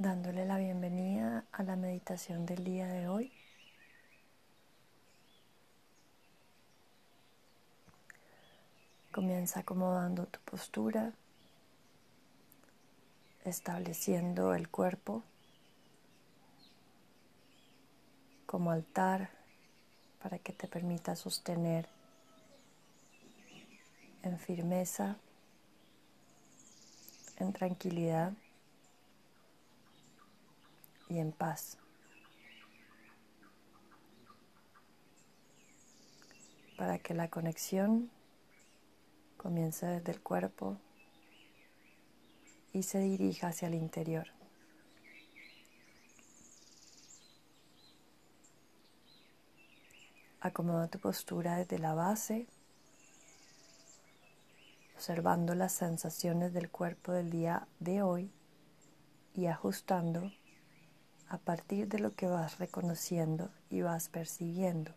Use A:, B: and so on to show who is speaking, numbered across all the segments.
A: dándole la bienvenida a la meditación del día de hoy. Comienza acomodando tu postura, estableciendo el cuerpo como altar para que te permita sostener en firmeza, en tranquilidad y en paz. Para que la conexión comience desde el cuerpo y se dirija hacia el interior. Acomoda tu postura desde la base, observando las sensaciones del cuerpo del día de hoy y ajustando a partir de lo que vas reconociendo y vas percibiendo,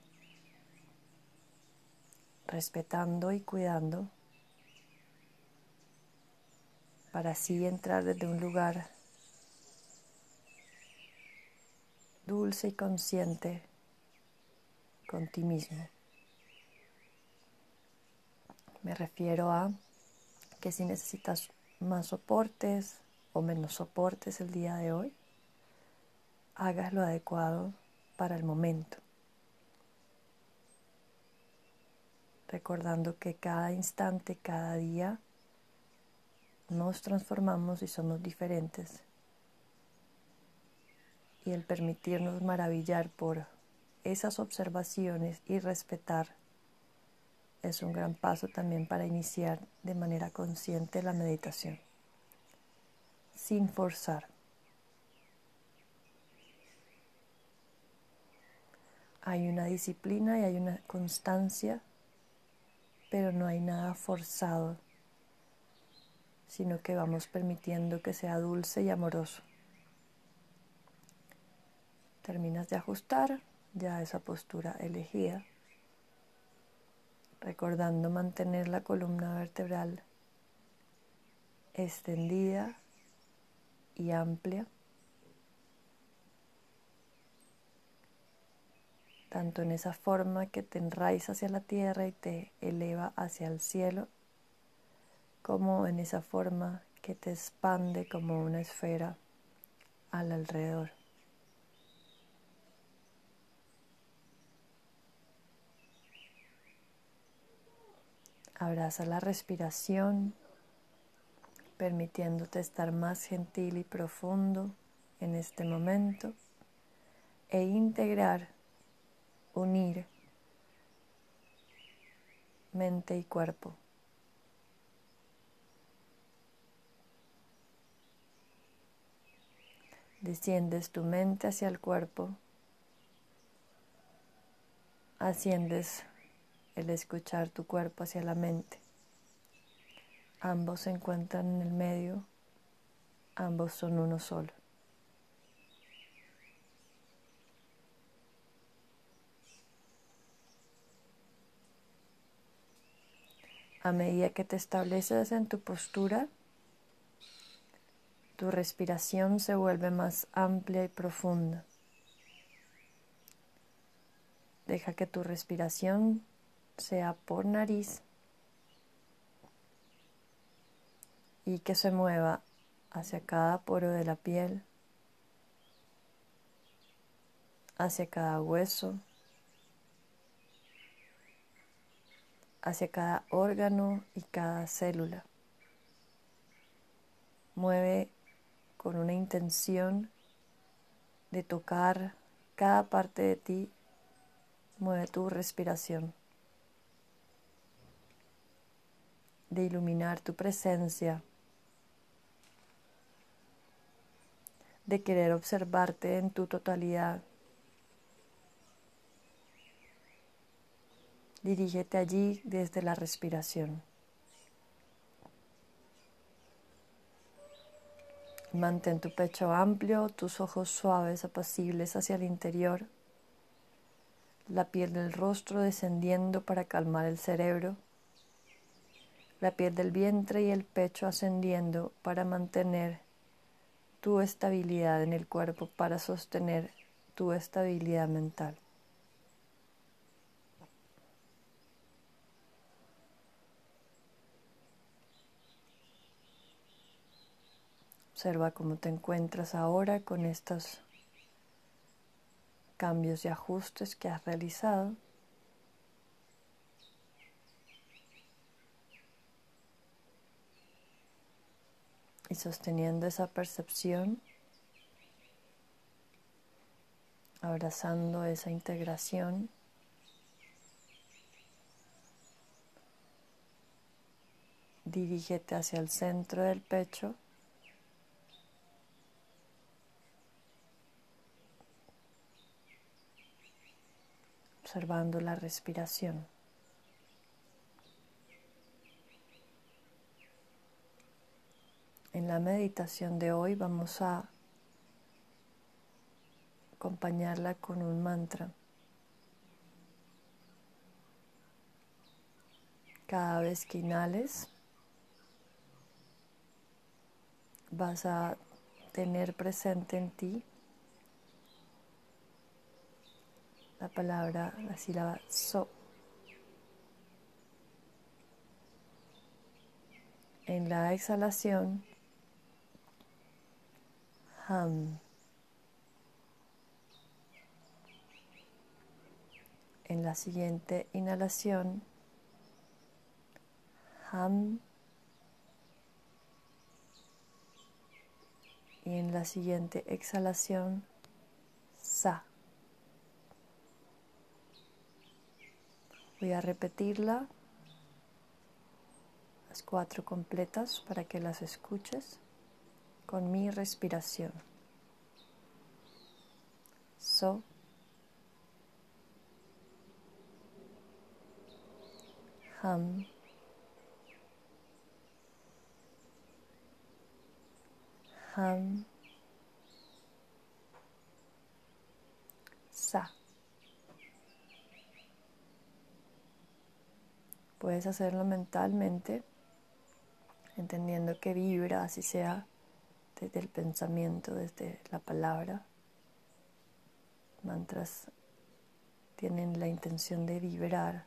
A: respetando y cuidando para así entrar desde un lugar dulce y consciente con ti mismo. Me refiero a que si necesitas más soportes o menos soportes el día de hoy, hagas lo adecuado para el momento. Recordando que cada instante, cada día, nos transformamos y somos diferentes. Y el permitirnos maravillar por esas observaciones y respetar es un gran paso también para iniciar de manera consciente la meditación, sin forzar. Hay una disciplina y hay una constancia, pero no hay nada forzado, sino que vamos permitiendo que sea dulce y amoroso. Terminas de ajustar ya esa postura elegida, recordando mantener la columna vertebral extendida y amplia. Tanto en esa forma que te enraiza hacia la tierra y te eleva hacia el cielo, como en esa forma que te expande como una esfera al alrededor. Abraza la respiración, permitiéndote estar más gentil y profundo en este momento e integrar unir mente y cuerpo. Desciendes tu mente hacia el cuerpo, asciendes el escuchar tu cuerpo hacia la mente. Ambos se encuentran en el medio, ambos son uno solo. A medida que te estableces en tu postura, tu respiración se vuelve más amplia y profunda. Deja que tu respiración sea por nariz y que se mueva hacia cada poro de la piel, hacia cada hueso, hacia cada órgano y cada célula. Mueve con una intención de tocar cada parte de ti. Mueve tu respiración. De iluminar tu presencia. De querer observarte en tu totalidad. Dirígete allí desde la respiración. Mantén tu pecho amplio, tus ojos suaves, apacibles hacia el interior, la piel del rostro descendiendo para calmar el cerebro, la piel del vientre y el pecho ascendiendo para mantener tu estabilidad en el cuerpo para sostener tu estabilidad mental. Observa cómo te encuentras ahora con estos cambios y ajustes que has realizado. Y sosteniendo esa percepción, abrazando esa integración. Dirígete hacia el centro del pecho. Observando la respiración. En la meditación de hoy vamos a acompañarla con un mantra. Cada vez que inhales, vas a tener presente en ti la palabra, la sílaba so. En la exhalación, ham. En la siguiente inhalación, ham. Y en la siguiente exhalación, sa. Voy a repetirla, las cuatro completas para que las escuches con mi respiración. So. Ham. Ham. Sa. Puedes hacerlo mentalmente, entendiendo que vibra, así sea desde el pensamiento, desde la palabra. Mantras tienen la intención de vibrar.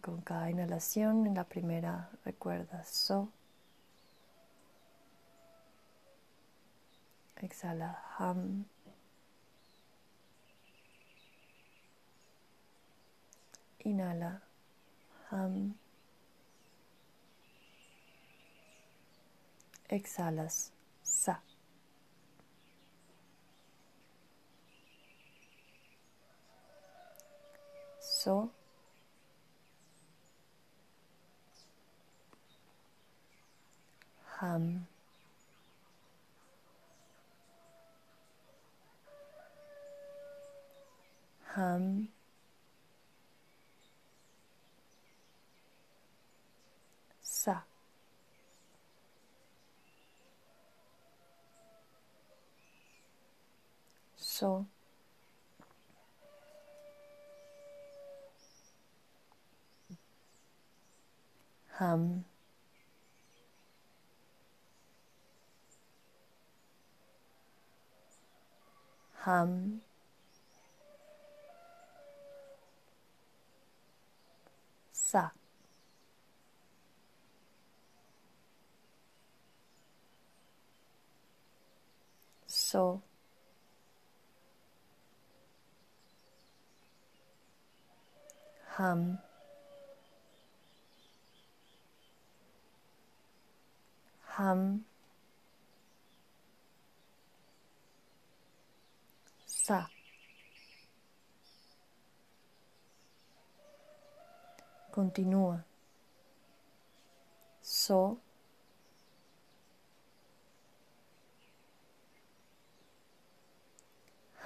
A: con cada inhalación, en la primera recuerda so. Exhala ham. Inhala. Ham. Exhalas. Sa. So. Ham. Ham. So. Ham. Ham. Sa. so hum hum sa continúa so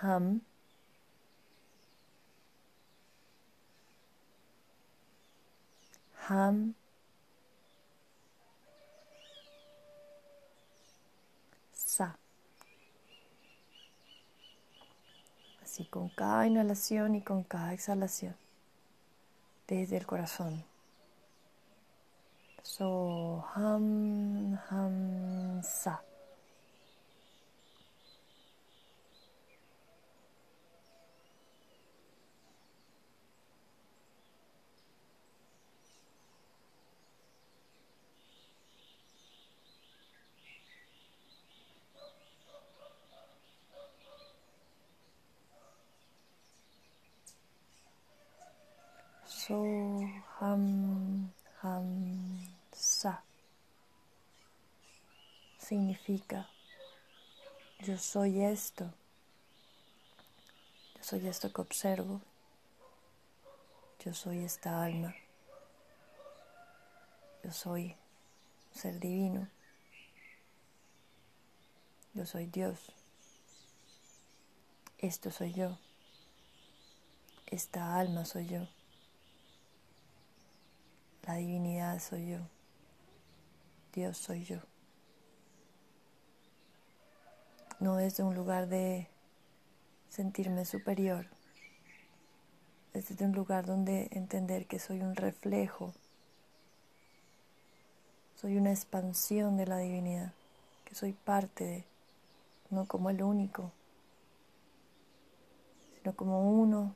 A: hum hum sa. Así con cada inhalación y con cada exhalación desde el corazón. So ham ham sa. So ham sa. Significa yo soy esto, yo soy esto que observo, yo soy esta alma, yo soy ser divino, yo soy Dios, esto soy yo, esta alma soy yo. La divinidad soy yo. Dios soy yo. No desde un lugar de sentirme superior. Es desde un lugar donde entender que soy un reflejo. Soy una expansión de la divinidad. Que soy parte de, no como el único, sino como uno,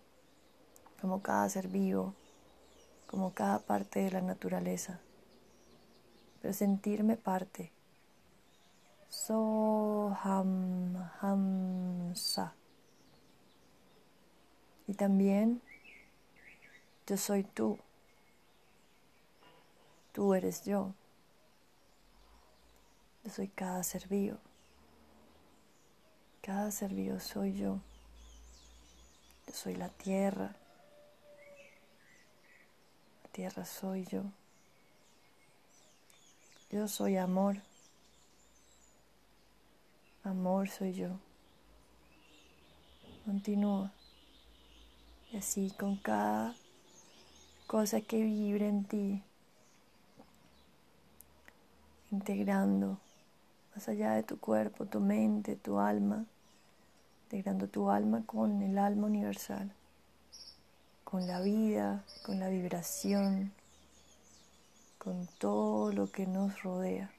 A: como cada ser vivo como cada parte de la naturaleza, pero sentirme parte. So ham ham sa. Y también yo soy tú. Tú eres yo. Yo soy cada ser vivo. Cada ser vivo soy yo. Yo soy la tierra tierra soy yo. Yo soy amor. Amor soy yo. Continúa. Y así con cada cosa que vibre en ti, integrando más allá de tu cuerpo, tu mente, tu alma, integrando tu alma con el alma universal con la vida, con la vibración, con todo lo que nos rodea,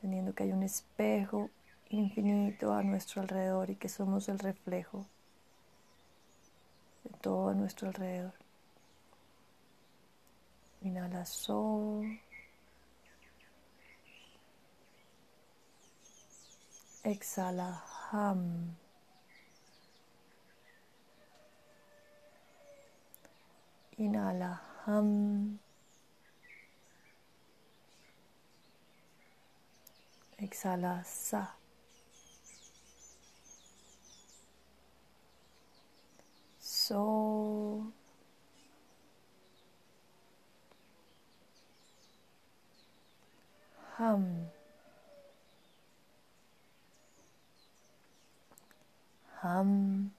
A: teniendo que hay un espejo infinito a nuestro alrededor y que somos el reflejo de todo a nuestro alrededor. Inhala so. Exhala ham. Inhala ham. Exhala sa. So. Ham.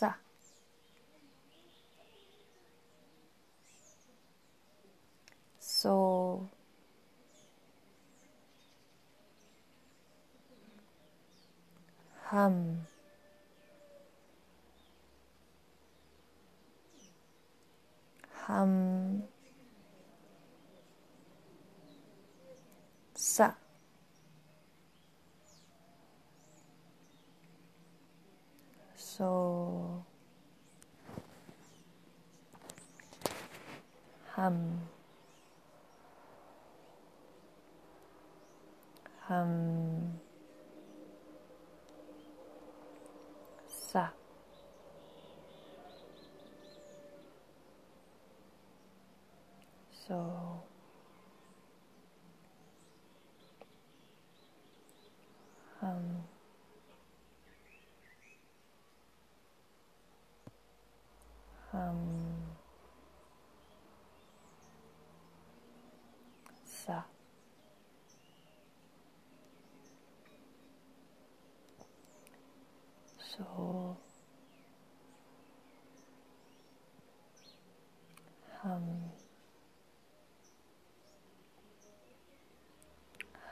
A: Ham. So hum. Hum. Sa. So hum. hum, sa. So hum,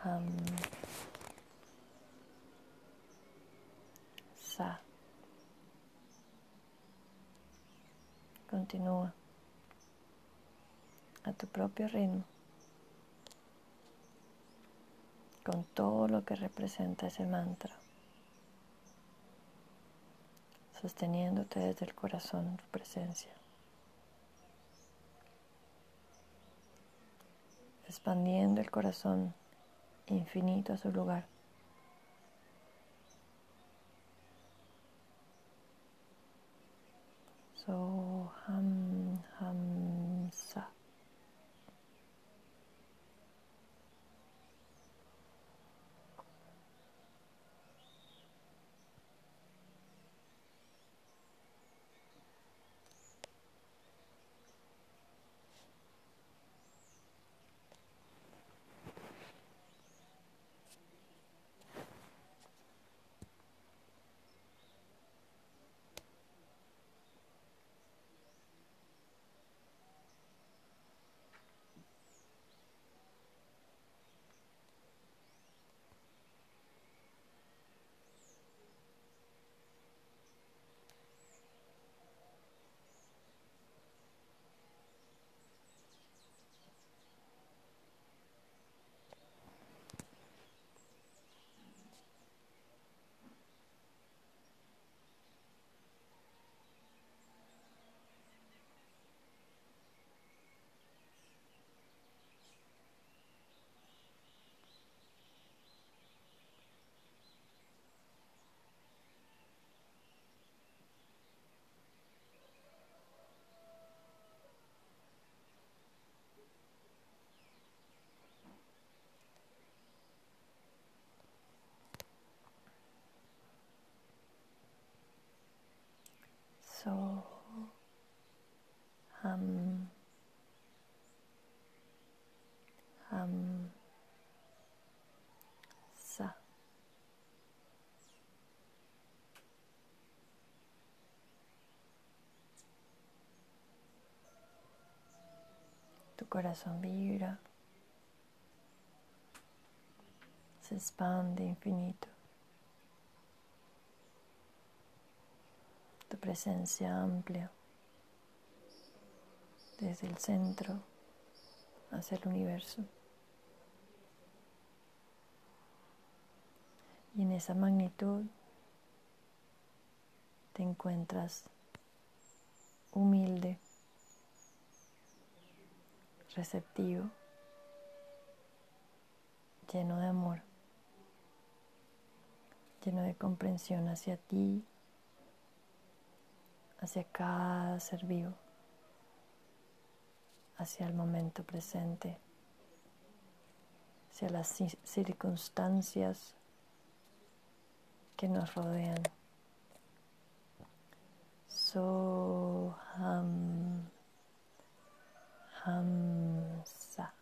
A: Hum, sa. Continúa a tu propio ritmo, con todo lo que representa ese mantra, sosteniéndote desde el corazón tu presencia, expandiendo el corazón infinito a su lugar. So sa. So hum hum sa Tu corazón vibra, se expande infinito. Tu presencia amplia desde el centro hacia el universo. Y en esa magnitud te encuentras humilde, receptivo, lleno de amor, lleno de comprensión hacia ti hacia cada ser vivo, hacia el momento presente, hacia las circunstancias que nos rodean. So ham hamsa.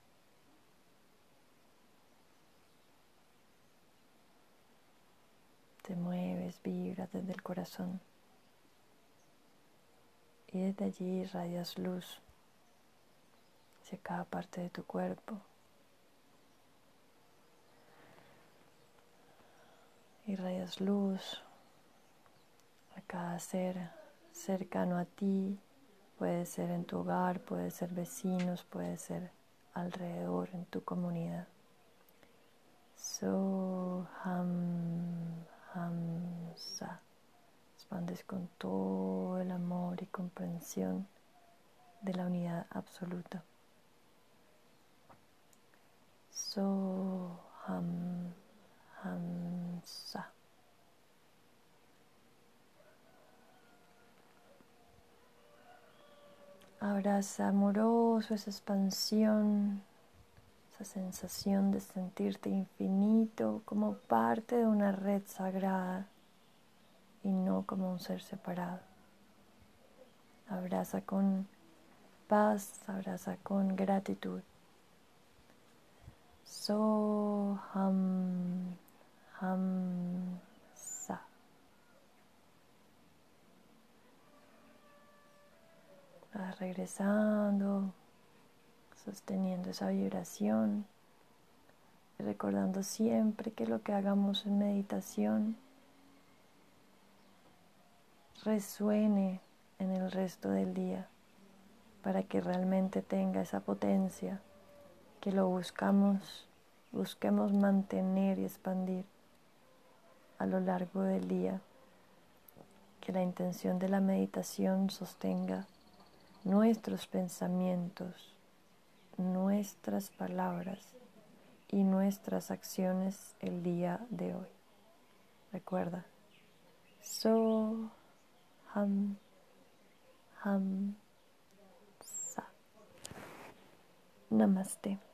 A: Te mueves, vibras desde el corazón y desde allí radias luz hacia cada parte de tu cuerpo. Y rayas luz a cada ser cercano a ti, puede ser en tu hogar, puede ser vecinos, puede ser alrededor en tu comunidad. So ham expandes con todo el amor y comprensión de la unidad absoluta. So ham hamsa. Abraza amoroso esa expansión, esa sensación de sentirte infinito como parte de una red sagrada y no como un ser separado. Abraza con paz, abraza con gratitud. So ham ham sa. Vas regresando, sosteniendo esa vibración, recordando siempre que lo que hagamos en meditación resuene en el resto del día, para que realmente tenga esa potencia que lo buscamos, busquemos mantener y expandir a lo largo del día. Que la intención de la meditación sostenga nuestros pensamientos, nuestras palabras y nuestras acciones el día de hoy. Recuerda, so ham ham sa. Namaste.